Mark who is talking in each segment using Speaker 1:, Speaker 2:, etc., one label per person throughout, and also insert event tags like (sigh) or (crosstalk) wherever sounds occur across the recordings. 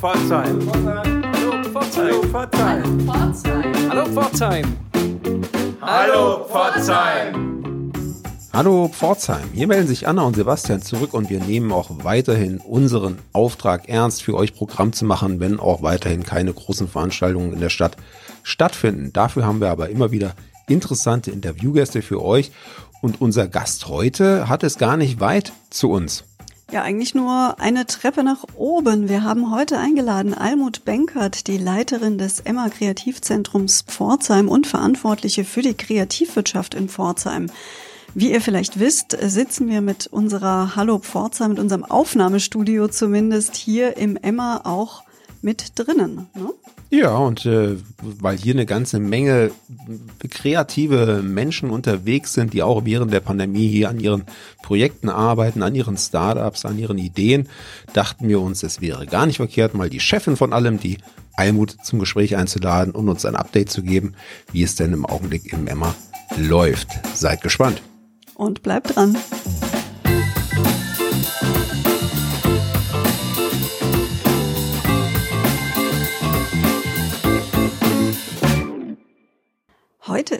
Speaker 1: Pforzheim. Hallo Pforzheim. Hallo Pforzheim. Hallo Pforzheim.
Speaker 2: Hallo Pforzheim. Hier melden sich Anna und Sebastian zurück und wir nehmen auch weiterhin unseren Auftrag ernst, für euch Programm zu machen, wenn auch weiterhin keine großen Veranstaltungen in der Stadt stattfinden. Dafür haben wir aber immer wieder interessante Interviewgäste für euch und unser Gast heute hat es gar nicht weit zu uns.
Speaker 3: Ja, eigentlich nur eine Treppe nach oben. Wir haben heute eingeladen Almut Benkert, die Leiterin des Emma Kreativzentrums Pforzheim und Verantwortliche für die Kreativwirtschaft in Pforzheim. Wie ihr vielleicht wisst, sitzen wir mit unserer Hallo Pforzheim, mit unserem Aufnahmestudio zumindest hier im Emma auch mit drinnen. Ne?
Speaker 2: Ja, und äh, weil hier eine ganze Menge kreative Menschen unterwegs sind, die auch während der Pandemie hier an ihren Projekten arbeiten, an ihren Startups, an ihren Ideen, dachten wir uns, es wäre gar nicht verkehrt, mal die Chefin von allem, die Almut, zum Gespräch einzuladen und uns ein Update zu geben, wie es denn im Augenblick im Emma läuft. Seid gespannt.
Speaker 3: Und bleibt dran.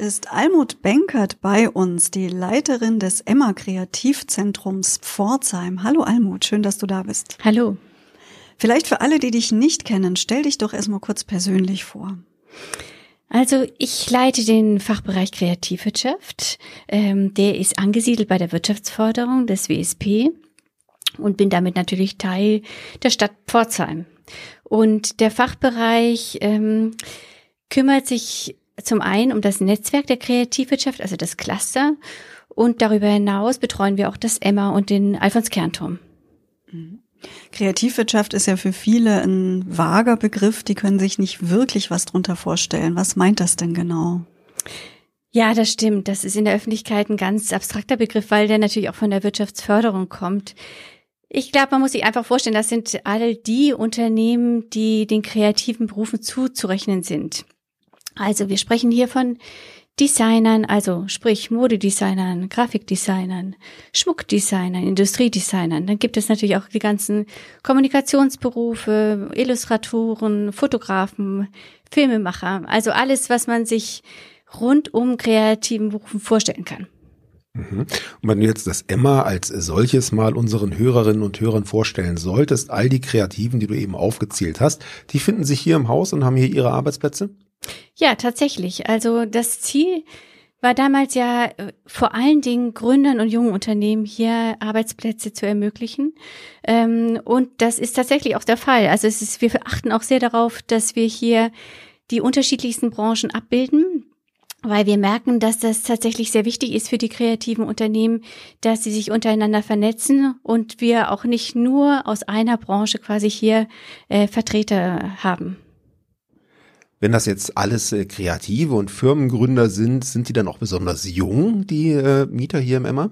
Speaker 3: Ist Almut Benkert bei uns, die Leiterin des Emma Kreativzentrums Pforzheim. Hallo Almut, schön, dass du da bist.
Speaker 4: Hallo.
Speaker 3: Vielleicht für alle, die dich nicht kennen, stell dich doch erstmal kurz persönlich vor.
Speaker 4: Also ich leite den Fachbereich Kreativwirtschaft. Ähm, der ist angesiedelt bei der Wirtschaftsförderung des WSP und bin damit natürlich Teil der Stadt Pforzheim. Und der Fachbereich ähm, kümmert sich zum einen um das Netzwerk der Kreativwirtschaft, also das Cluster. Und darüber hinaus betreuen wir auch das Emma und den Alfons Kernturm.
Speaker 3: Mhm. Kreativwirtschaft ist ja für viele ein vager Begriff. Die können sich nicht wirklich was drunter vorstellen. Was meint das denn genau?
Speaker 4: Ja, das stimmt. Das ist in der Öffentlichkeit ein ganz abstrakter Begriff, weil der natürlich auch von der Wirtschaftsförderung kommt. Ich glaube, man muss sich einfach vorstellen, das sind all die Unternehmen, die den kreativen Berufen zuzurechnen sind. Also wir sprechen hier von Designern, also sprich Modedesignern, Grafikdesignern, Schmuckdesignern, Industriedesignern. Dann gibt es natürlich auch die ganzen Kommunikationsberufe, Illustratoren, Fotografen, Filmemacher. Also alles, was man sich rund um kreativen Berufen vorstellen kann.
Speaker 2: Mhm. Und wenn du jetzt das Emma als solches mal unseren Hörerinnen und Hörern vorstellen solltest, all die Kreativen, die du eben aufgezählt hast, die finden sich hier im Haus und haben hier ihre Arbeitsplätze?
Speaker 4: Ja, tatsächlich. Also das Ziel war damals ja äh, vor allen Dingen Gründern und jungen Unternehmen hier Arbeitsplätze zu ermöglichen. Ähm, und das ist tatsächlich auch der Fall. Also es ist, wir achten auch sehr darauf, dass wir hier die unterschiedlichsten Branchen abbilden, weil wir merken, dass das tatsächlich sehr wichtig ist für die kreativen Unternehmen, dass sie sich untereinander vernetzen und wir auch nicht nur aus einer Branche quasi hier äh, Vertreter haben.
Speaker 2: Wenn das jetzt alles äh, Kreative und Firmengründer sind, sind die dann auch besonders jung, die äh, Mieter hier im Emma?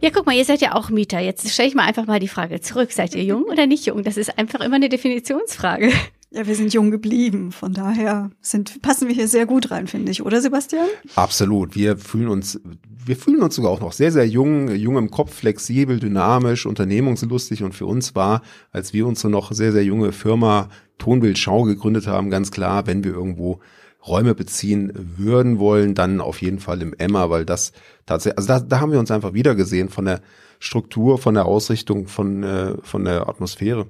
Speaker 4: Ja, guck mal, ihr seid ja auch Mieter. Jetzt stelle ich mal einfach mal die Frage zurück. Seid ihr jung oder nicht jung? Das ist einfach immer eine Definitionsfrage.
Speaker 3: Ja, wir sind jung geblieben. Von daher sind, passen wir hier sehr gut rein, finde ich, oder Sebastian?
Speaker 2: Absolut. Wir fühlen uns, wir fühlen uns sogar auch noch sehr, sehr jung, jung im Kopf, flexibel, dynamisch, unternehmungslustig. Und für uns war, als wir unsere noch sehr, sehr junge Firma Tonbildschau gegründet haben, ganz klar, wenn wir irgendwo Räume beziehen würden wollen, dann auf jeden Fall im Emma, weil das tatsächlich, also da, da haben wir uns einfach wieder gesehen von der Struktur, von der Ausrichtung, von, äh, von der Atmosphäre.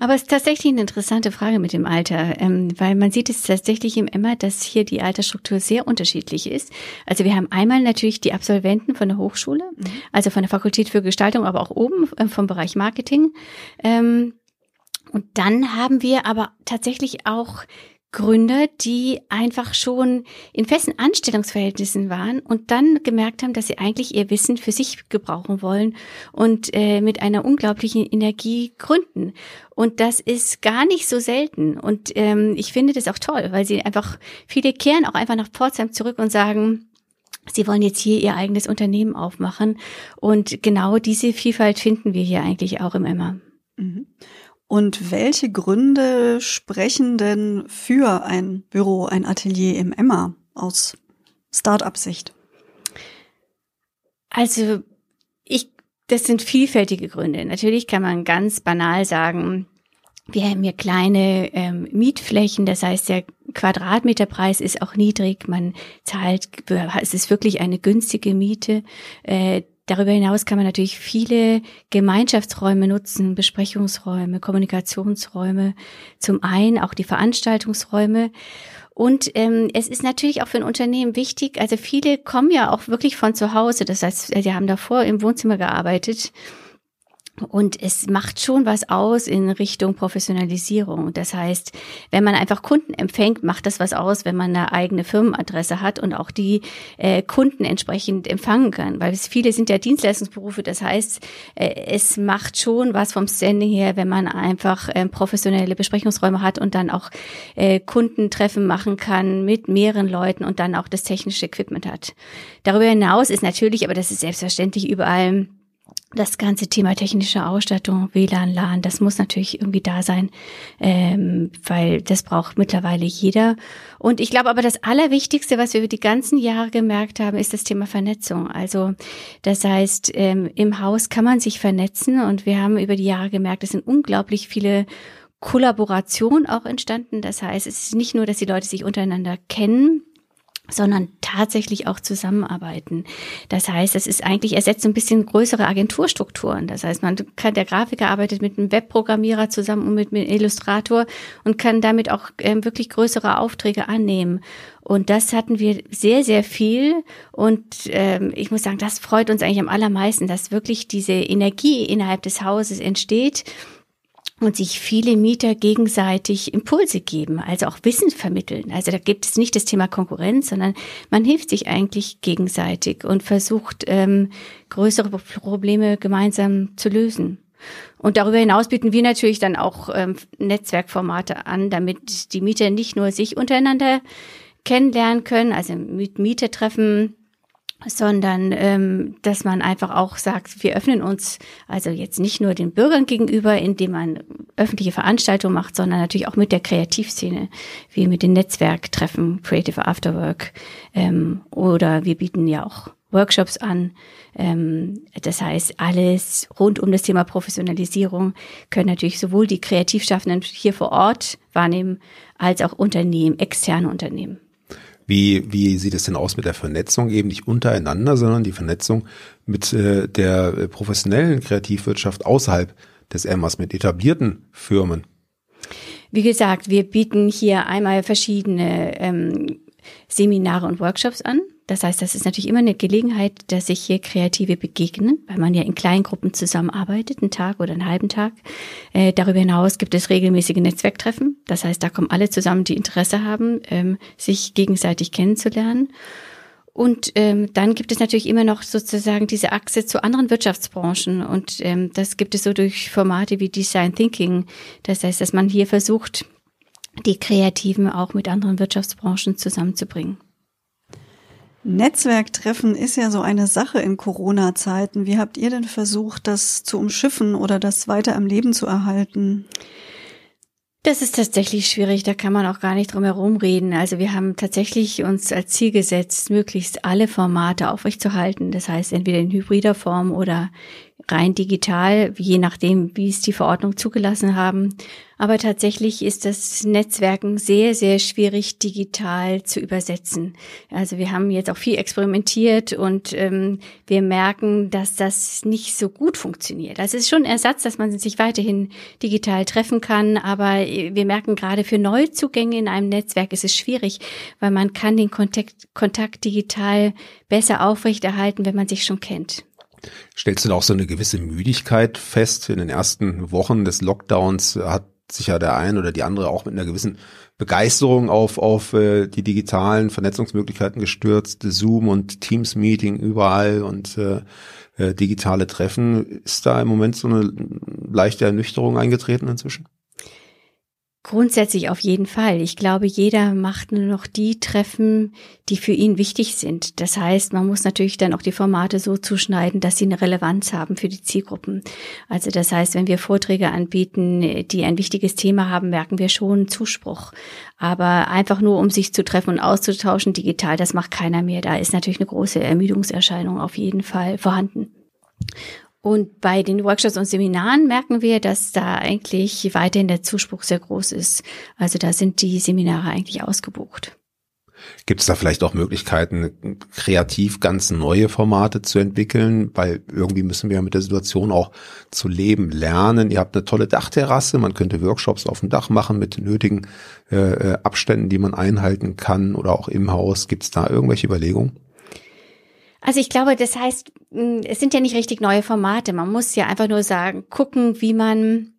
Speaker 4: Aber es ist tatsächlich eine interessante Frage mit dem Alter, ähm, weil man sieht es tatsächlich im Emma, dass hier die Altersstruktur sehr unterschiedlich ist. Also wir haben einmal natürlich die Absolventen von der Hochschule, mhm. also von der Fakultät für Gestaltung, aber auch oben äh, vom Bereich Marketing. Ähm, und dann haben wir aber tatsächlich auch Gründer, die einfach schon in festen Anstellungsverhältnissen waren und dann gemerkt haben, dass sie eigentlich ihr Wissen für sich gebrauchen wollen und äh, mit einer unglaublichen Energie gründen. Und das ist gar nicht so selten. Und ähm, ich finde das auch toll, weil sie einfach, viele kehren auch einfach nach Pforzheim zurück und sagen, Sie wollen jetzt hier ihr eigenes Unternehmen aufmachen. Und genau diese Vielfalt finden wir hier eigentlich auch im Emma.
Speaker 3: Mhm. Und welche Gründe sprechen denn für ein Büro, ein Atelier im Emma aus Start-up-Sicht?
Speaker 4: Also ich, das sind vielfältige Gründe. Natürlich kann man ganz banal sagen, wir haben hier kleine ähm, Mietflächen, das heißt, der Quadratmeterpreis ist auch niedrig. Man zahlt, es ist wirklich eine günstige Miete. Äh, darüber hinaus kann man natürlich viele Gemeinschaftsräume nutzen, Besprechungsräume, Kommunikationsräume, zum einen auch die Veranstaltungsräume. Und ähm, es ist natürlich auch für ein Unternehmen wichtig, also viele kommen ja auch wirklich von zu Hause, das heißt, sie haben davor im Wohnzimmer gearbeitet und es macht schon was aus in Richtung Professionalisierung. Das heißt, wenn man einfach Kunden empfängt, macht das was aus, wenn man eine eigene Firmenadresse hat und auch die äh, Kunden entsprechend empfangen kann. Weil es, viele sind ja Dienstleistungsberufe. Das heißt, äh, es macht schon was vom Standing her, wenn man einfach äh, professionelle Besprechungsräume hat und dann auch äh, Kundentreffen machen kann mit mehreren Leuten und dann auch das technische Equipment hat. Darüber hinaus ist natürlich, aber das ist selbstverständlich überall, das ganze Thema technische Ausstattung, WLAN, LAN, das muss natürlich irgendwie da sein, ähm, weil das braucht mittlerweile jeder. Und ich glaube aber, das Allerwichtigste, was wir über die ganzen Jahre gemerkt haben, ist das Thema Vernetzung. Also das heißt, ähm, im Haus kann man sich vernetzen und wir haben über die Jahre gemerkt, es sind unglaublich viele Kollaboration auch entstanden. Das heißt, es ist nicht nur, dass die Leute sich untereinander kennen, sondern tatsächlich auch zusammenarbeiten. Das heißt, es ist eigentlich ersetzt ein bisschen größere Agenturstrukturen. Das heißt, man kann, der Grafiker arbeitet mit einem Webprogrammierer zusammen und mit einem Illustrator und kann damit auch ähm, wirklich größere Aufträge annehmen. Und das hatten wir sehr, sehr viel. Und ähm, ich muss sagen, das freut uns eigentlich am allermeisten, dass wirklich diese Energie innerhalb des Hauses entsteht und sich viele Mieter gegenseitig Impulse geben, also auch Wissen vermitteln. Also da gibt es nicht das Thema Konkurrenz, sondern man hilft sich eigentlich gegenseitig und versucht, ähm, größere Probleme gemeinsam zu lösen. Und darüber hinaus bieten wir natürlich dann auch ähm, Netzwerkformate an, damit die Mieter nicht nur sich untereinander kennenlernen können, also mit Mietertreffen sondern ähm, dass man einfach auch sagt, wir öffnen uns also jetzt nicht nur den Bürgern gegenüber, indem man öffentliche Veranstaltungen macht, sondern natürlich auch mit der Kreativszene, wie mit den Netzwerktreffen, Creative Afterwork ähm, oder wir bieten ja auch Workshops an. Ähm, das heißt, alles rund um das Thema Professionalisierung können natürlich sowohl die Kreativschaffenden hier vor Ort wahrnehmen, als auch Unternehmen, externe Unternehmen.
Speaker 2: Wie, wie sieht es denn aus mit der Vernetzung eben nicht untereinander, sondern die Vernetzung mit äh, der äh, professionellen Kreativwirtschaft außerhalb des Emmas, mit etablierten Firmen?
Speaker 4: Wie gesagt, wir bieten hier einmal verschiedene ähm, Seminare und Workshops an. Das heißt, das ist natürlich immer eine Gelegenheit, dass sich hier Kreative begegnen, weil man ja in kleinen Gruppen zusammenarbeitet, einen Tag oder einen halben Tag. Äh, darüber hinaus gibt es regelmäßige Netzwerktreffen. Das heißt, da kommen alle zusammen, die Interesse haben, ähm, sich gegenseitig kennenzulernen. Und ähm, dann gibt es natürlich immer noch sozusagen diese Achse zu anderen Wirtschaftsbranchen. Und ähm, das gibt es so durch Formate wie Design Thinking. Das heißt, dass man hier versucht, die Kreativen auch mit anderen Wirtschaftsbranchen zusammenzubringen.
Speaker 3: Netzwerktreffen ist ja so eine Sache in Corona-Zeiten. Wie habt ihr denn versucht, das zu umschiffen oder das weiter am Leben zu erhalten?
Speaker 4: Das ist tatsächlich schwierig, da kann man auch gar nicht drum herum reden. Also wir haben tatsächlich uns als Ziel gesetzt, möglichst alle Formate aufrechtzuerhalten. Das heißt, entweder in hybrider Form oder rein digital, je nachdem, wie es die Verordnung zugelassen haben. Aber tatsächlich ist das Netzwerken sehr, sehr schwierig digital zu übersetzen. Also wir haben jetzt auch viel experimentiert und ähm, wir merken, dass das nicht so gut funktioniert. Es ist schon ein Ersatz, dass man sich weiterhin digital treffen kann, aber wir merken gerade für Neuzugänge in einem Netzwerk ist es schwierig, weil man kann den Kontakt, Kontakt digital besser aufrechterhalten, wenn man sich schon kennt.
Speaker 2: Stellst du da auch so eine gewisse Müdigkeit fest? In den ersten Wochen des Lockdowns hat sich ja der ein oder die andere auch mit einer gewissen Begeisterung auf, auf äh, die digitalen Vernetzungsmöglichkeiten gestürzt. Zoom und Teams-Meeting überall und äh, äh, digitale Treffen. Ist da im Moment so eine leichte Ernüchterung eingetreten inzwischen?
Speaker 4: Grundsätzlich auf jeden Fall. Ich glaube, jeder macht nur noch die Treffen, die für ihn wichtig sind. Das heißt, man muss natürlich dann auch die Formate so zuschneiden, dass sie eine Relevanz haben für die Zielgruppen. Also das heißt, wenn wir Vorträge anbieten, die ein wichtiges Thema haben, merken wir schon Zuspruch. Aber einfach nur, um sich zu treffen und auszutauschen digital, das macht keiner mehr. Da ist natürlich eine große Ermüdungserscheinung auf jeden Fall vorhanden. Und bei den Workshops und Seminaren merken wir, dass da eigentlich weiterhin der Zuspruch sehr groß ist. Also da sind die Seminare eigentlich ausgebucht.
Speaker 2: Gibt es da vielleicht auch Möglichkeiten, kreativ ganz neue Formate zu entwickeln? Weil irgendwie müssen wir ja mit der Situation auch zu leben lernen. Ihr habt eine tolle Dachterrasse, man könnte Workshops auf dem Dach machen mit nötigen äh, äh Abständen, die man einhalten kann oder auch im Haus. Gibt es da irgendwelche Überlegungen?
Speaker 4: Also ich glaube, das heißt, hm, es sind ja nicht richtig neue Formate. Man muss ja einfach nur sagen, gucken, wie man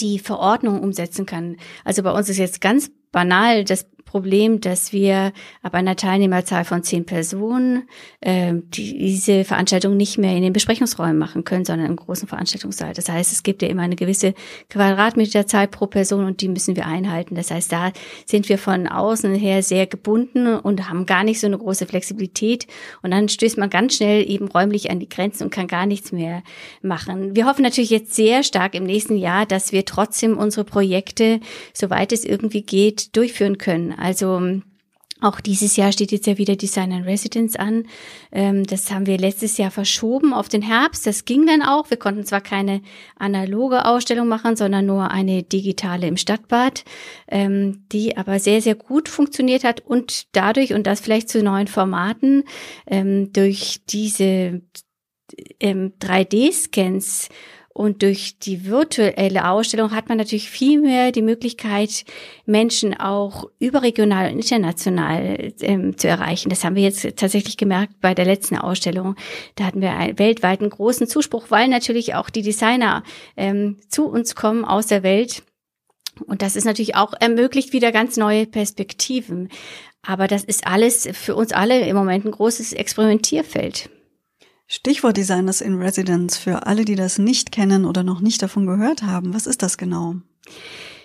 Speaker 4: die Verordnung umsetzen kann. Also bei uns ist jetzt ganz banal das Problem, dass wir ab einer Teilnehmerzahl von zehn Personen äh, die, diese Veranstaltung nicht mehr in den Besprechungsräumen machen können, sondern im großen Veranstaltungssaal. Das heißt, es gibt ja immer eine gewisse Quadratmeterzahl pro Person und die müssen wir einhalten. Das heißt, da sind wir von außen her sehr gebunden und haben gar nicht so eine große Flexibilität. Und dann stößt man ganz schnell eben räumlich an die Grenzen und kann gar nichts mehr machen. Wir hoffen natürlich jetzt sehr stark im nächsten Jahr, dass wir trotzdem unsere Projekte, soweit es irgendwie geht, durchführen können. Also auch dieses Jahr steht jetzt ja wieder Design and Residence an. Ähm, das haben wir letztes Jahr verschoben auf den Herbst. Das ging dann auch. Wir konnten zwar keine analoge Ausstellung machen, sondern nur eine digitale im Stadtbad, ähm, die aber sehr, sehr gut funktioniert hat und dadurch, und das vielleicht zu neuen Formaten, ähm, durch diese 3D-Scans und durch die virtuelle Ausstellung hat man natürlich viel mehr die Möglichkeit, Menschen auch überregional und international ähm, zu erreichen. Das haben wir jetzt tatsächlich gemerkt bei der letzten Ausstellung. Da hatten wir einen weltweiten großen Zuspruch, weil natürlich auch die Designer ähm, zu uns kommen aus der Welt. Und das ist natürlich auch ermöglicht wieder ganz neue Perspektiven. Aber das ist alles für uns alle im Moment ein großes Experimentierfeld.
Speaker 3: Stichwort Designers in Residence für alle, die das nicht kennen oder noch nicht davon gehört haben. Was ist das genau?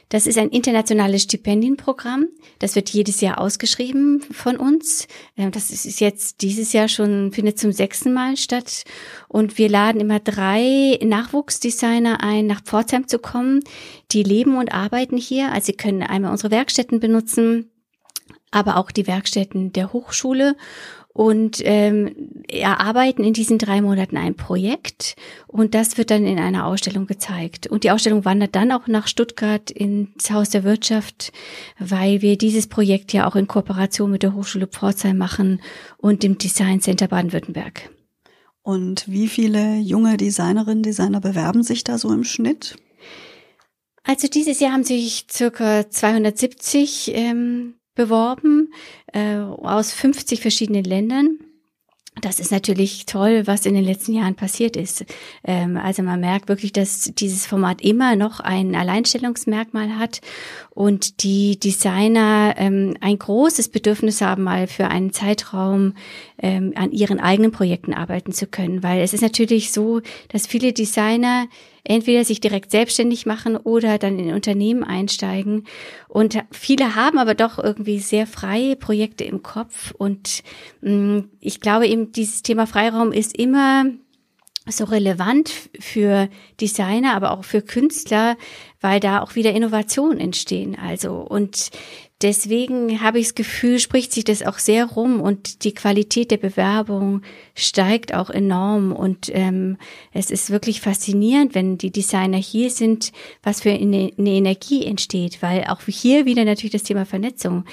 Speaker 4: Das ist ein internationales Stipendienprogramm. Das wird jedes Jahr ausgeschrieben von uns. Ähm, das ist jetzt dieses Jahr schon, findet zum sechsten Mal statt. Und wir laden immer drei Nachwuchsdesigner ein, nach Pforzheim zu kommen. Die leben und arbeiten hier. Also sie können einmal unsere Werkstätten benutzen, aber auch die Werkstätten der Hochschule und ähm, erarbeiten in diesen drei Monaten ein Projekt und das wird dann in einer Ausstellung gezeigt. Und die Ausstellung wandert dann auch nach Stuttgart ins Haus der Wirtschaft, weil wir dieses Projekt ja auch in Kooperation mit der Hochschule Pforzheim machen und dem Design Center Baden-Württemberg.
Speaker 3: Und wie viele junge Designerinnen, Designer bewerben sich da so im Schnitt?
Speaker 4: Also dieses Jahr haben sich circa 270 ähm, beworben äh, aus 50 verschiedenen Ländern. Das ist natürlich toll, was in den letzten Jahren passiert ist. Ähm, also man merkt wirklich, dass dieses Format immer noch ein Alleinstellungsmerkmal hat und die Designer ähm, ein großes Bedürfnis haben, mal für einen Zeitraum ähm, an ihren eigenen Projekten arbeiten zu können. Weil es ist natürlich so, dass viele Designer entweder sich direkt selbstständig machen oder dann in Unternehmen einsteigen. Und viele haben aber doch irgendwie sehr freie Projekte im Kopf. Und mh, mm, ich glaube eben, dieses Thema Freiraum ist immer so relevant für Designer, aber auch für Künstler, weil da auch wieder Innovationen entstehen. Also und deswegen habe ich das Gefühl, spricht sich das auch sehr rum und die Qualität der Bewerbung steigt auch enorm und ähm, es ist wirklich faszinierend, wenn die Designer hier sind, was für eine, eine Energie entsteht, weil auch hier wieder natürlich das Thema Vernetzung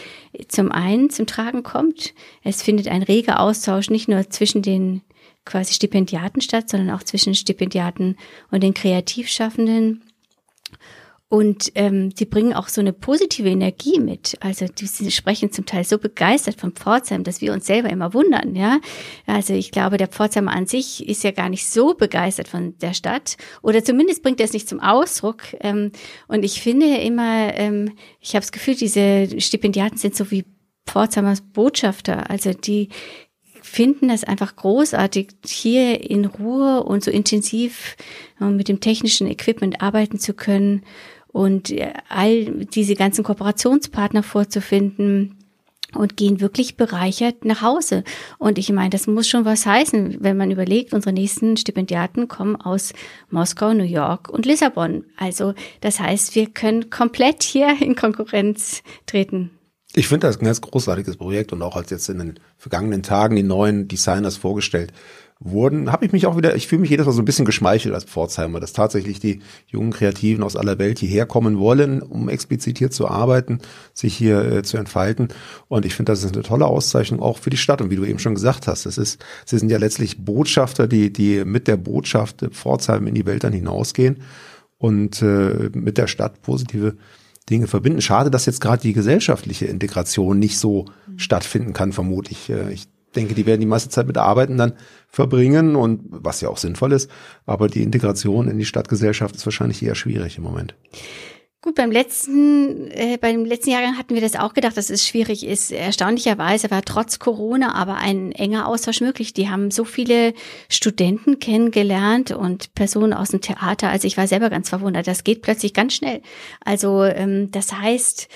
Speaker 4: zum einen zum Tragen kommt. Es findet ein reger Austausch nicht nur zwischen den quasi Stipendiaten statt, sondern auch zwischen Stipendiaten und den Kreativschaffenden. Und ähm, sie bringen auch so eine positive Energie mit. Also die, sie sprechen zum Teil so begeistert von Pforzheim, dass wir uns selber immer wundern. Ja, also ich glaube, der Pforzheimer an sich ist ja gar nicht so begeistert von der Stadt oder zumindest bringt er es nicht zum Ausdruck. Ähm, und ich finde immer, ähm, ich habe das Gefühl, diese Stipendiaten sind so wie Pforzheimers Botschafter. Also die finden das einfach großartig, hier in Ruhe und so intensiv äh, mit dem technischen Equipment arbeiten zu können und äh, all diese ganzen Kooperationspartner vorzufinden und gehen wirklich bereichert nach Hause. Und ich meine, das muss schon was heißen, wenn man überlegt, unsere nächsten Stipendiaten kommen aus Moskau, New York und Lissabon. Also das heißt, wir können komplett hier in Konkurrenz treten.
Speaker 2: Ich finde das ein ganz großartiges Projekt und auch als jetzt in den vergangenen Tagen die neuen Designers vorgestellt wurden, habe ich mich auch wieder, ich fühle mich jedes Mal so ein bisschen geschmeichelt als Pforzheimer, dass tatsächlich die jungen Kreativen aus aller Welt hierher kommen wollen, um explizit hier zu arbeiten, sich hier äh, zu entfalten. Und ich finde, das ist eine tolle Auszeichnung auch für die Stadt. Und wie du eben schon gesagt hast, es ist, sie sind ja letztlich Botschafter, die, die mit der Botschaft Pforzheim in die Welt dann hinausgehen und äh, mit der Stadt positive Dinge verbinden. Schade, dass jetzt gerade die gesellschaftliche Integration nicht so mhm. stattfinden kann, vermutlich. Äh, ich denke, die werden die meiste Zeit mit Arbeiten dann verbringen und was ja auch sinnvoll ist. Aber die Integration in die Stadtgesellschaft ist wahrscheinlich eher schwierig im Moment.
Speaker 4: Gut, beim letzten, äh, beim letzten Jahrgang hatten wir das auch gedacht, dass es schwierig ist. Erstaunlicherweise war trotz Corona aber ein enger Austausch möglich. Die haben so viele Studenten kennengelernt und Personen aus dem Theater. Also ich war selber ganz verwundert. Das geht plötzlich ganz schnell. Also ähm, das heißt,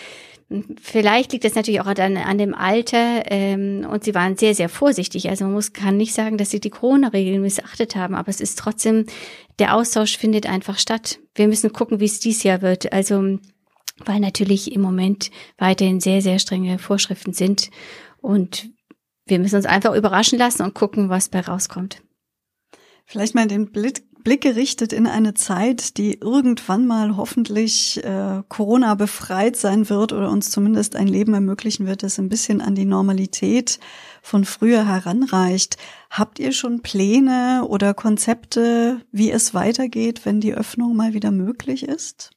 Speaker 4: Vielleicht liegt es natürlich auch an, an dem Alter ähm, und sie waren sehr, sehr vorsichtig. Also man muss kann nicht sagen, dass sie die Corona-Regeln missachtet haben, aber es ist trotzdem, der Austausch findet einfach statt. Wir müssen gucken, wie es dies Jahr wird. Also weil natürlich im Moment weiterhin sehr, sehr strenge Vorschriften sind und wir müssen uns einfach überraschen lassen und gucken, was bei rauskommt.
Speaker 3: Vielleicht mal den Blick, Blick gerichtet in eine Zeit, die irgendwann mal hoffentlich äh, Corona befreit sein wird oder uns zumindest ein Leben ermöglichen wird, das ein bisschen an die Normalität von früher heranreicht. Habt ihr schon Pläne oder Konzepte, wie es weitergeht, wenn die Öffnung mal wieder möglich ist?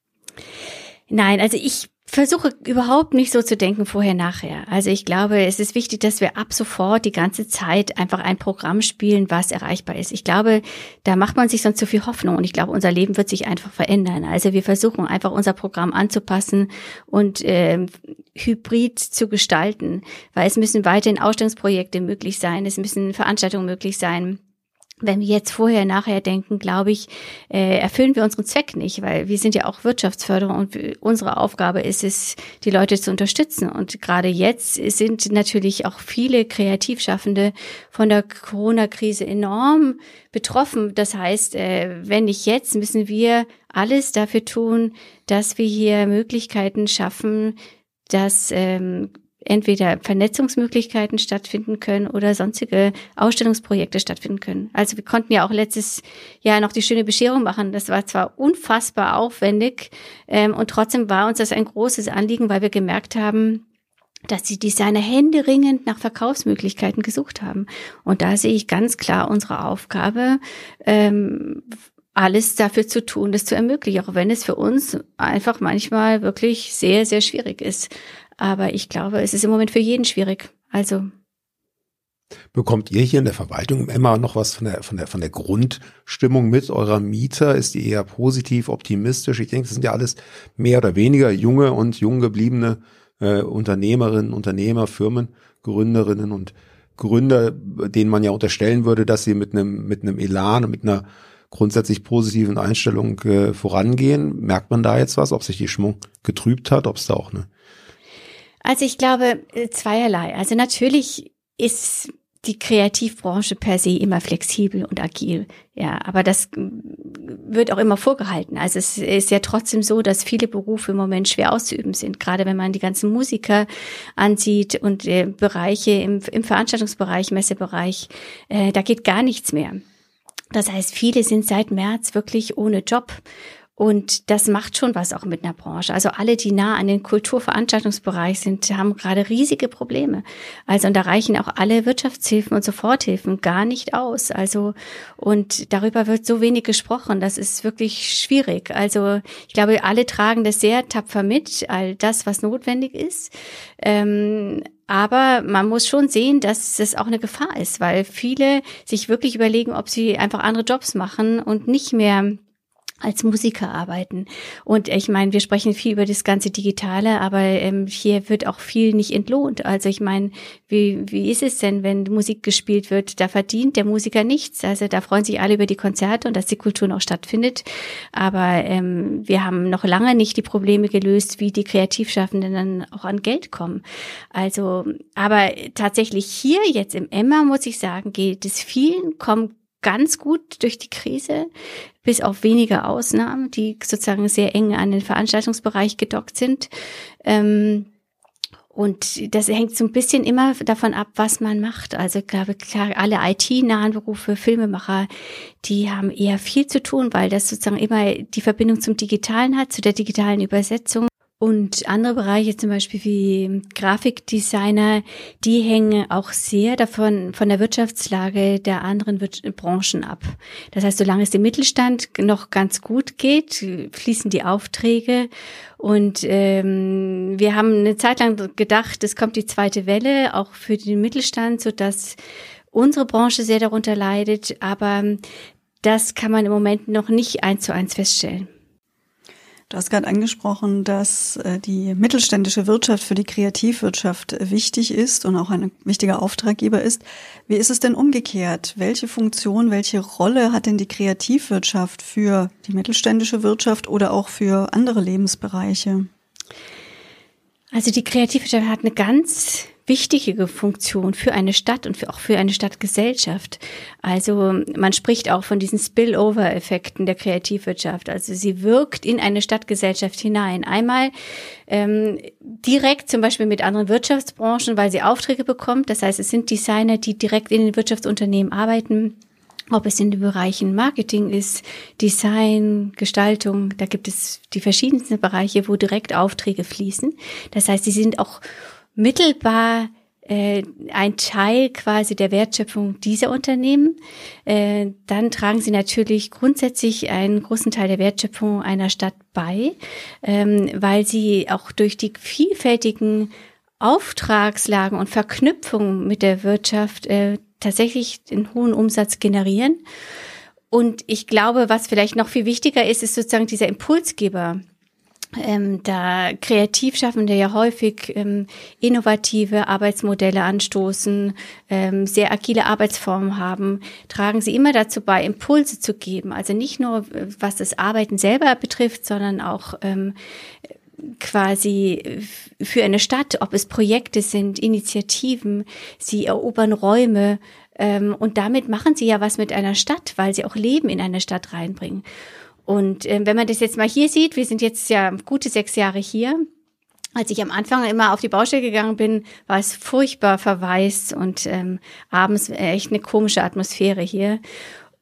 Speaker 4: Nein, also ich versuche überhaupt nicht so zu denken vorher nachher. Also ich glaube, es ist wichtig, dass wir ab sofort die ganze Zeit einfach ein Programm spielen, was erreichbar ist. Ich glaube, da macht man sich sonst zu viel Hoffnung und ich glaube, unser Leben wird sich einfach verändern. Also wir versuchen einfach unser Programm anzupassen und äh, hybrid zu gestalten, weil es müssen weiterhin Ausstellungsprojekte möglich sein, es müssen Veranstaltungen möglich sein wenn wir jetzt vorher, nachher denken, glaube ich, äh, erfüllen wir unseren Zweck nicht, weil wir sind ja auch Wirtschaftsförderer und unsere Aufgabe ist es, die Leute zu unterstützen. Und gerade jetzt sind natürlich auch viele Kreativschaffende von der Corona-Krise enorm betroffen. Das heißt, äh, wenn nicht jetzt, müssen wir alles dafür tun, dass wir hier Möglichkeiten schaffen, dass ähm, entweder Vernetzungsmöglichkeiten stattfinden können oder sonstige Ausstellungsprojekte stattfinden können. Also wir konnten ja auch letztes Jahr noch die schöne Bescherung machen. Das war zwar unfassbar aufwendig ähm, und trotzdem war uns das ein großes Anliegen, weil wir gemerkt haben, dass die Designer händeringend nach Verkaufsmöglichkeiten gesucht haben. Und da sehe ich ganz klar unsere Aufgabe, ähm, alles dafür zu tun, das zu ermöglichen, auch wenn es für uns einfach manchmal wirklich sehr, sehr schwierig ist. Aber ich glaube, es ist im Moment für jeden schwierig. Also.
Speaker 2: Bekommt ihr hier in der Verwaltung immer noch was von der, von der, von der Grundstimmung mit eurer Mieter? Ist die eher positiv, optimistisch? Ich denke, das sind ja alles mehr oder weniger junge und jung gebliebene äh, Unternehmerinnen, Unternehmer, Firmengründerinnen und Gründer, denen man ja unterstellen würde, dass sie mit einem, mit einem Elan und mit einer grundsätzlich positiven Einstellung äh, vorangehen. Merkt man da jetzt was, ob sich die Stimmung getrübt hat, ob es da auch eine
Speaker 4: also ich glaube äh, zweierlei. Also natürlich ist die Kreativbranche per se immer flexibel und agil. Ja, aber das mm, wird auch immer vorgehalten. Also es ist ja trotzdem so, dass viele Berufe im Moment schwer auszuüben sind. Gerade wenn man die ganzen Musiker ansieht und äh, Bereiche im, im Veranstaltungsbereich, Messebereich, äh, da geht gar nichts mehr. Das heißt, viele sind seit März wirklich ohne Job und das macht schon was auch mit einer Branche. Also alle, die nah an den Kulturveranstaltungsbereich sind, haben gerade riesige Probleme. Also und da reichen auch alle Wirtschaftshilfen und Soforthilfen gar nicht aus. Also und darüber wird so wenig gesprochen. Das ist wirklich schwierig. Also ich glaube, alle tragen das sehr tapfer mit, all das, was notwendig ist. Ähm, aber man muss schon sehen, dass es auch eine Gefahr ist, weil viele sich wirklich überlegen, ob sie einfach andere Jobs machen und nicht mehr als Musiker arbeiten. Und ich meine, wir sprechen viel über das ganze Digitale, aber ähm, hier wird auch viel nicht entlohnt. Also ich meine, wie, wie ist es denn, wenn Musik gespielt wird? Da verdient der Musiker nichts. Also da freuen sich alle über die Konzerte und dass die Kultur noch stattfindet. Aber ähm, wir haben noch lange nicht die Probleme gelöst, wie die Kreativschaffenden dann auch an Geld kommen. Also, aber tatsächlich hier jetzt im Emma, muss ich sagen, geht es vielen, kommen ganz gut durch die Krise, bis auf wenige Ausnahmen, die sozusagen sehr eng an den Veranstaltungsbereich gedockt sind. Ähm, Und das hängt so ein bisschen immer davon ab, was man macht. Also ich glaube, klar, alle IT-nahen Berufe, Filmemacher, die haben eher viel zu tun, weil das sozusagen immer die Verbindung zum Digitalen hat, zu der digitalen Übersetzung. Und andere Bereiche, zum Beispiel wie Grafikdesigner, die hängen auch sehr davon, von der Wirtschaftslage der anderen Branchen ab. Das heißt, solange es dem Mittelstand noch ganz gut geht, fließen die Aufträge. Und ähm, wir haben eine Zeit lang gedacht, es kommt die zweite Welle, auch für den Mittelstand, so dass unsere Branche sehr darunter leidet. Aber das kann man im Moment noch nicht eins zu eins feststellen.
Speaker 3: Du hast gerade angesprochen, dass äh, die mittelständische Wirtschaft für die Kreativwirtschaft wichtig ist und auch ein wichtiger Auftraggeber ist. Wie ist es denn umgekehrt? Welche Funktion, welche Rolle hat denn die Kreativwirtschaft für die mittelständische Wirtschaft oder auch für andere Lebensbereiche?
Speaker 4: Also die Kreativwirtschaft hat eine ganz wichtige Funktion für eine Stadt und für, auch für eine Stadtgesellschaft. Also man spricht auch von diesen Spillover-Effekten der Kreativwirtschaft. Also sie wirkt in eine Stadtgesellschaft hinein. Einmal ähm, direkt zum Beispiel mit anderen Wirtschaftsbranchen, weil sie Aufträge bekommt. Das heißt, es sind Designer, die direkt in den Wirtschaftsunternehmen arbeiten ob es in den Bereichen Marketing ist, Design, Gestaltung, da gibt es die verschiedensten Bereiche, wo direkt Aufträge fließen. Das heißt, sie sind auch mittelbar äh, ein Teil quasi der Wertschöpfung dieser Unternehmen. Äh, dann tragen sie natürlich grundsätzlich einen großen Teil der Wertschöpfung einer Stadt bei, ähm, weil sie auch durch die vielfältigen Auftragslagen und Verknüpfungen mit der Wirtschaft äh, tatsächlich einen hohen Umsatz generieren. Und ich glaube, was vielleicht noch viel wichtiger ist, ist sozusagen dieser Impulsgeber ähm, da Kreativschaffende ja häufig ähm, innovative Arbeitsmodelle anstoßen, ähm, sehr agile Arbeitsformen haben, tragen sie immer dazu bei, Impulse zu geben. Also nicht nur, was das Arbeiten selber betrifft, sondern auch ähm, quasi für eine Stadt, ob es Projekte sind, Initiativen, sie erobern Räume ähm, und damit machen sie ja was mit einer Stadt, weil sie auch Leben in eine Stadt reinbringen. Und äh, wenn man das jetzt mal hier sieht, wir sind jetzt ja gute sechs Jahre hier. Als ich am Anfang immer auf die Baustelle gegangen bin, war es furchtbar verwaist und ähm, abends echt eine komische Atmosphäre hier.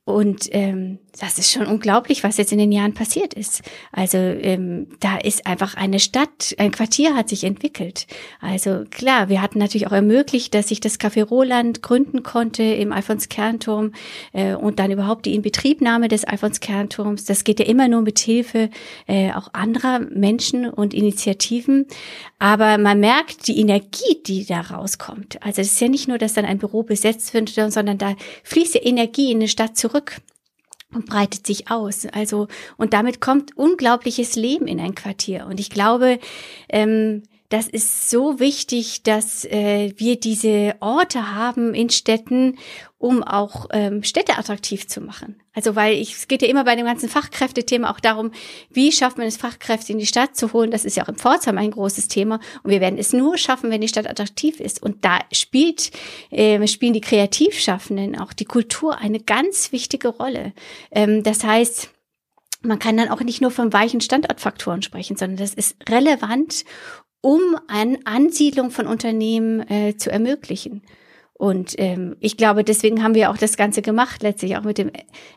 Speaker 4: Und ähm, das ist schon unglaublich, was jetzt in den Jahren passiert ist. Also ähm, da ist einfach eine Stadt, ein Quartier hat sich entwickelt. Also klar, wir hatten natürlich auch ermöglicht, dass sich das Café Roland gründen konnte im Alfons-Kernturm äh, und dann überhaupt die Inbetriebnahme des Alfons-Kernturms. Das geht ja immer nur mit Hilfe äh, auch anderer Menschen und Initiativen. Aber man merkt die Energie, die da rauskommt. Also es ist ja nicht nur, dass dann ein Büro besetzt wird, sondern da fließt ja Energie in eine Stadt zurück und breitet sich aus. Also, und damit kommt unglaubliches Leben in ein Quartier. Und ich glaube, ähm, das ist so wichtig, dass äh, wir diese Orte haben in Städten, um auch ähm, Städte attraktiv zu machen. Also weil ich, es geht ja immer bei dem ganzen Fachkräftethema auch darum, wie schafft man es, Fachkräfte in die Stadt zu holen. Das ist ja auch im Pforzheim ein großes Thema. Und wir werden es nur schaffen, wenn die Stadt attraktiv ist. Und da spielt, äh, spielen die Kreativschaffenden, auch die Kultur eine ganz wichtige Rolle. Ähm, das heißt, man kann dann auch nicht nur von weichen Standortfaktoren sprechen, sondern das ist relevant, um eine Ansiedlung von Unternehmen äh, zu ermöglichen. Und ähm, ich glaube, deswegen haben wir auch das Ganze gemacht, letztlich auch mit dem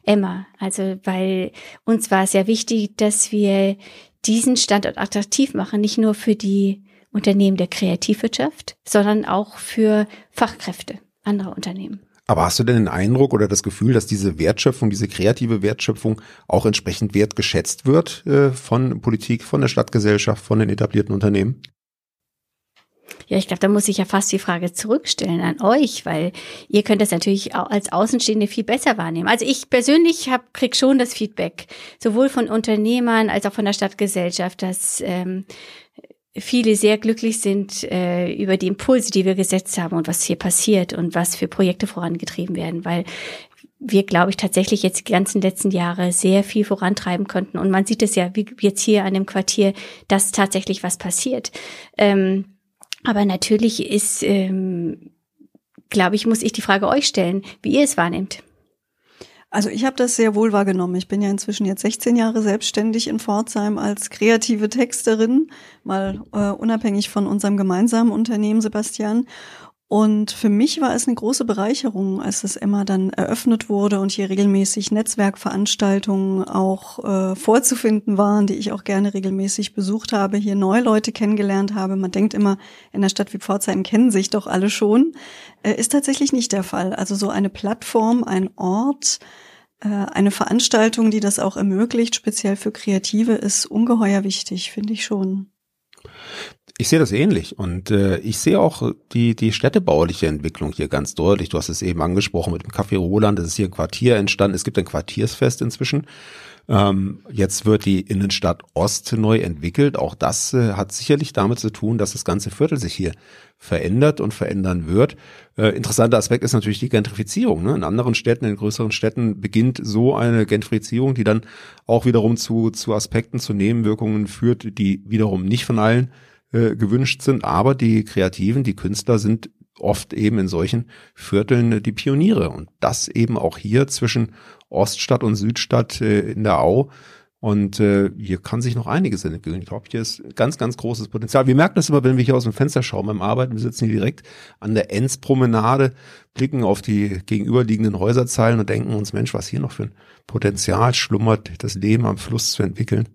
Speaker 4: Emma. Also, weil uns war es ja wichtig, dass wir diesen Standort attraktiv machen, nicht nur für die Unternehmen der Kreativwirtschaft, sondern auch für Fachkräfte anderer Unternehmen.
Speaker 2: Aber hast du denn den Eindruck oder das Gefühl, dass diese Wertschöpfung, diese kreative Wertschöpfung auch entsprechend wertgeschätzt wird äh, von Politik, von der Stadtgesellschaft, von den etablierten Unternehmen?
Speaker 4: Ja, ich glaube, da muss ich ja fast die Frage zurückstellen an euch, weil ihr könnt das natürlich auch als Außenstehende viel besser wahrnehmen. Also ich persönlich hab, krieg schon das Feedback, sowohl von Unternehmern als auch von der Stadtgesellschaft, dass ähm, viele sehr glücklich sind äh, über die Impulse, die wir gesetzt haben und was hier passiert und was für Projekte vorangetrieben werden, weil wir, glaube ich, tatsächlich jetzt die ganzen letzten Jahre sehr viel vorantreiben konnten. Und man sieht es ja, wie jetzt hier an dem Quartier, dass tatsächlich was passiert. Ähm, aber natürlich ist, ähm, glaube ich, muss ich die Frage euch stellen, wie ihr es wahrnehmt.
Speaker 3: Also ich habe das sehr wohl wahrgenommen. Ich bin ja inzwischen jetzt 16 Jahre selbstständig in Pforzheim als kreative Texterin, mal äh, unabhängig von unserem gemeinsamen Unternehmen, Sebastian. Und für mich war es eine große Bereicherung, als das Emma dann eröffnet wurde und hier regelmäßig Netzwerkveranstaltungen auch äh, vorzufinden waren, die ich auch gerne regelmäßig besucht habe, hier neue Leute kennengelernt habe. Man denkt immer, in der Stadt wie Pforzheim kennen sich doch alle schon. Äh, ist tatsächlich nicht der Fall. Also so eine Plattform, ein Ort, äh, eine Veranstaltung, die das auch ermöglicht, speziell für Kreative, ist ungeheuer wichtig, finde ich schon.
Speaker 2: Ich sehe das ähnlich und äh, ich sehe auch die, die städtebauliche Entwicklung hier ganz deutlich. Du hast es eben angesprochen mit dem Café Roland, es ist hier ein Quartier entstanden, es gibt ein Quartiersfest inzwischen. Ähm, jetzt wird die Innenstadt Ost neu entwickelt. Auch das äh, hat sicherlich damit zu tun, dass das ganze Viertel sich hier verändert und verändern wird. Äh, interessanter Aspekt ist natürlich die Gentrifizierung. Ne? In anderen Städten, in größeren Städten beginnt so eine Gentrifizierung, die dann auch wiederum zu, zu Aspekten, zu Nebenwirkungen führt, die wiederum nicht von allen äh, gewünscht sind, aber die Kreativen, die Künstler sind oft eben in solchen Vierteln äh, die Pioniere und das eben auch hier zwischen Oststadt und Südstadt äh, in der Au. Und äh, hier kann sich noch einiges entwickeln. Ich glaube, hier ist ganz, ganz großes Potenzial. Wir merken das immer, wenn wir hier aus dem Fenster schauen beim Arbeiten. Wir sitzen hier direkt an der Enzpromenade, blicken auf die gegenüberliegenden Häuserzeilen und denken uns, Mensch, was hier noch für ein Potenzial schlummert, das Leben am Fluss zu entwickeln.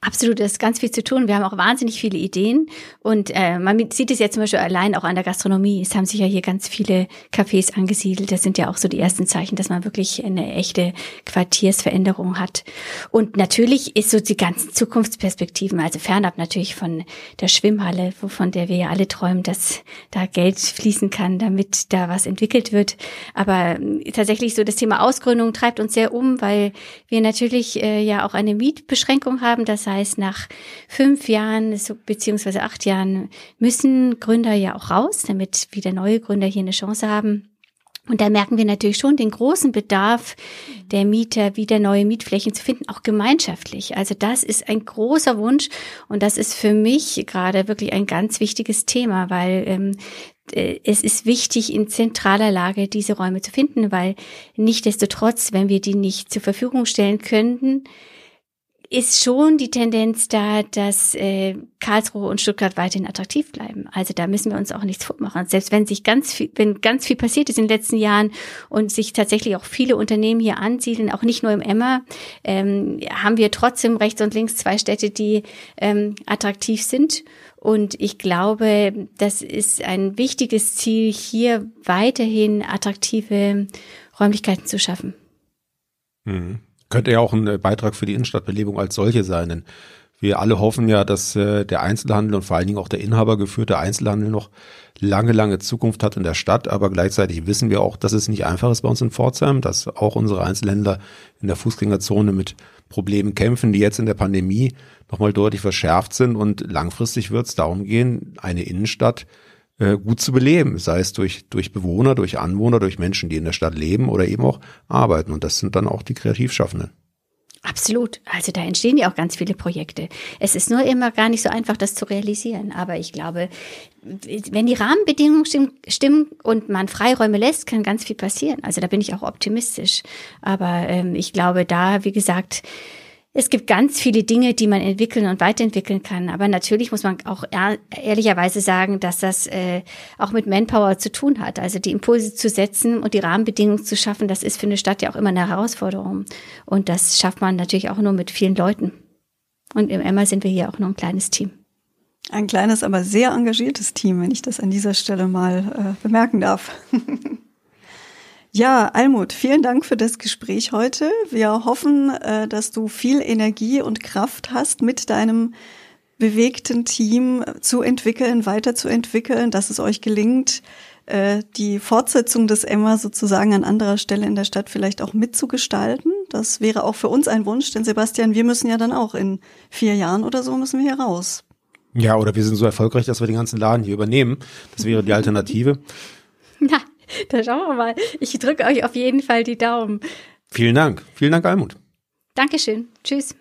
Speaker 4: Absolut, das ist ganz viel zu tun. Wir haben auch wahnsinnig viele Ideen und äh, man sieht es ja zum Beispiel allein auch an der Gastronomie. Es haben sich ja hier ganz viele Cafés angesiedelt. Das sind ja auch so die ersten Zeichen, dass man wirklich eine echte Quartiersveränderung hat. Und natürlich ist so die ganzen Zukunftsperspektiven, also fernab natürlich von der Schwimmhalle, wovon der wir ja alle träumen, dass da Geld fließen kann, damit da was entwickelt wird. Aber äh, tatsächlich so das Thema Ausgründung treibt uns sehr um, weil wir natürlich äh, ja auch eine Mietbeschränkung haben. Das heißt, nach fünf Jahren beziehungsweise acht Jahren müssen Gründer ja auch raus, damit wieder neue Gründer hier eine Chance haben. Und da merken wir natürlich schon den großen Bedarf der Mieter, wieder neue Mietflächen zu finden, auch gemeinschaftlich. Also das ist ein großer Wunsch und das ist für mich gerade wirklich ein ganz wichtiges Thema, weil ähm, äh, es ist wichtig, in zentraler Lage diese Räume zu finden, weil nichtdestotrotz, wenn wir die nicht zur Verfügung stellen könnten, ist schon die Tendenz da, dass äh, Karlsruhe und Stuttgart weiterhin attraktiv bleiben. Also da müssen wir uns auch nichts vormachen. Selbst wenn sich ganz viel, wenn ganz viel passiert ist in den letzten Jahren und sich tatsächlich auch viele Unternehmen hier ansiedeln, auch nicht nur im Emma, ähm, haben wir trotzdem rechts und links zwei Städte, die ähm, attraktiv sind. Und ich glaube, das ist ein wichtiges Ziel, hier weiterhin attraktive Räumlichkeiten zu schaffen.
Speaker 2: Mhm könnte ja auch ein äh, Beitrag für die Innenstadtbelebung als solche sein. Denn wir alle hoffen ja, dass äh, der Einzelhandel und vor allen Dingen auch der inhabergeführte Einzelhandel noch lange, lange Zukunft hat in der Stadt. Aber gleichzeitig wissen wir auch, dass es nicht einfach ist bei uns in Pforzheim, dass auch unsere Einzelhändler in der Fußgängerzone mit Problemen kämpfen, die jetzt in der Pandemie nochmal deutlich verschärft sind. Und langfristig wird es darum gehen, eine Innenstadt äh, gut zu beleben, sei es durch, durch Bewohner, durch Anwohner, durch Menschen, die in der Stadt leben oder eben auch arbeiten. Und das sind dann auch die Kreativschaffenden.
Speaker 4: Absolut. Also da entstehen ja auch ganz viele Projekte. Es ist nur immer gar nicht so einfach, das zu realisieren. Aber ich glaube, wenn die Rahmenbedingungen stimmen, und man Freiräume lässt, kann ganz viel passieren. Also da bin ich auch optimistisch. Aber ähm, ich glaube, da, wie gesagt, es gibt ganz viele Dinge, die man entwickeln und weiterentwickeln kann. Aber natürlich muss man auch ehrlicherweise sagen, dass das äh, auch mit Manpower zu tun hat. Also die Impulse zu setzen und die Rahmenbedingungen zu schaffen, das ist für eine Stadt ja auch immer eine Herausforderung. Und das schafft man natürlich auch nur mit vielen Leuten. Und im Emma sind wir hier auch nur ein kleines Team.
Speaker 3: Ein kleines, aber sehr engagiertes Team, wenn ich das an dieser Stelle mal äh, bemerken darf. (laughs) Ja, Almut, vielen Dank für das Gespräch heute. Wir hoffen, äh, dass du viel Energie und Kraft hast, mit deinem bewegten Team zu entwickeln, weiterzuentwickeln, dass es euch gelingt, äh, die Fortsetzung des Emma sozusagen an anderer Stelle in der Stadt vielleicht auch mitzugestalten. Das wäre auch für uns ein Wunsch, denn Sebastian, wir müssen ja dann auch in vier Jahren oder so müssen wir hier raus.
Speaker 2: Ja, oder wir sind so erfolgreich, dass wir den ganzen Laden hier übernehmen. Das wäre die Alternative. (laughs)
Speaker 4: Na, (laughs) da schauen wir mal. Ich drücke euch auf jeden Fall die Daumen.
Speaker 2: Vielen Dank. Vielen Dank, Almut.
Speaker 4: Dankeschön. Tschüss.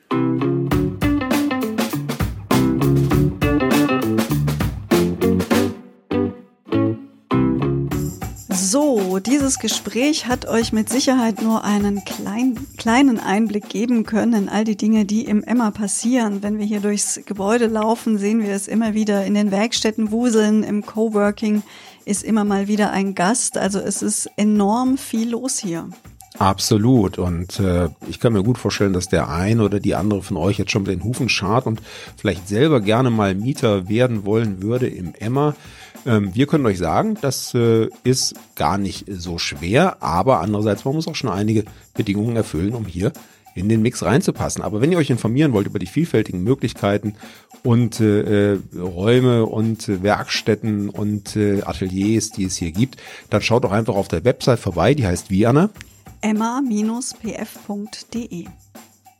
Speaker 3: So, diese dieses Gespräch hat euch mit Sicherheit nur einen klein, kleinen Einblick geben können in all die Dinge, die im Emma passieren. Wenn wir hier durchs Gebäude laufen, sehen wir es immer wieder in den Werkstätten wuseln, im Coworking ist immer mal wieder ein Gast. Also es ist enorm viel los hier.
Speaker 2: Absolut. Und äh, ich kann mir gut vorstellen, dass der eine oder die andere von euch jetzt schon mit den Hufen schart und vielleicht selber gerne mal Mieter werden wollen würde im Emma. Ähm, wir können euch sagen, das äh, ist gar nicht so schwer, aber andererseits, man muss auch schon einige Bedingungen erfüllen, um hier in den Mix reinzupassen. Aber wenn ihr euch informieren wollt über die vielfältigen Möglichkeiten und äh, äh Räume und äh, Werkstätten und äh, Ateliers, die es hier gibt, dann schaut doch einfach auf der Website vorbei. Die heißt wie, Anna?
Speaker 3: emma-pf.de.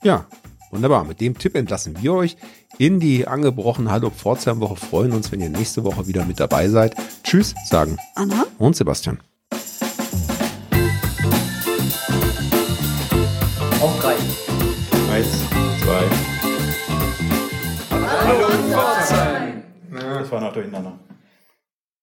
Speaker 2: Ja, wunderbar. Mit dem Tipp entlassen wir euch in die angebrochene Hallo Pforzheim-Woche. Freuen uns, wenn ihr nächste Woche wieder mit dabei seid. Tschüss, sagen
Speaker 3: Anna
Speaker 2: und Sebastian. Eins, zwei.
Speaker 1: Hallo Pforzheim.
Speaker 5: Das war noch durcheinander.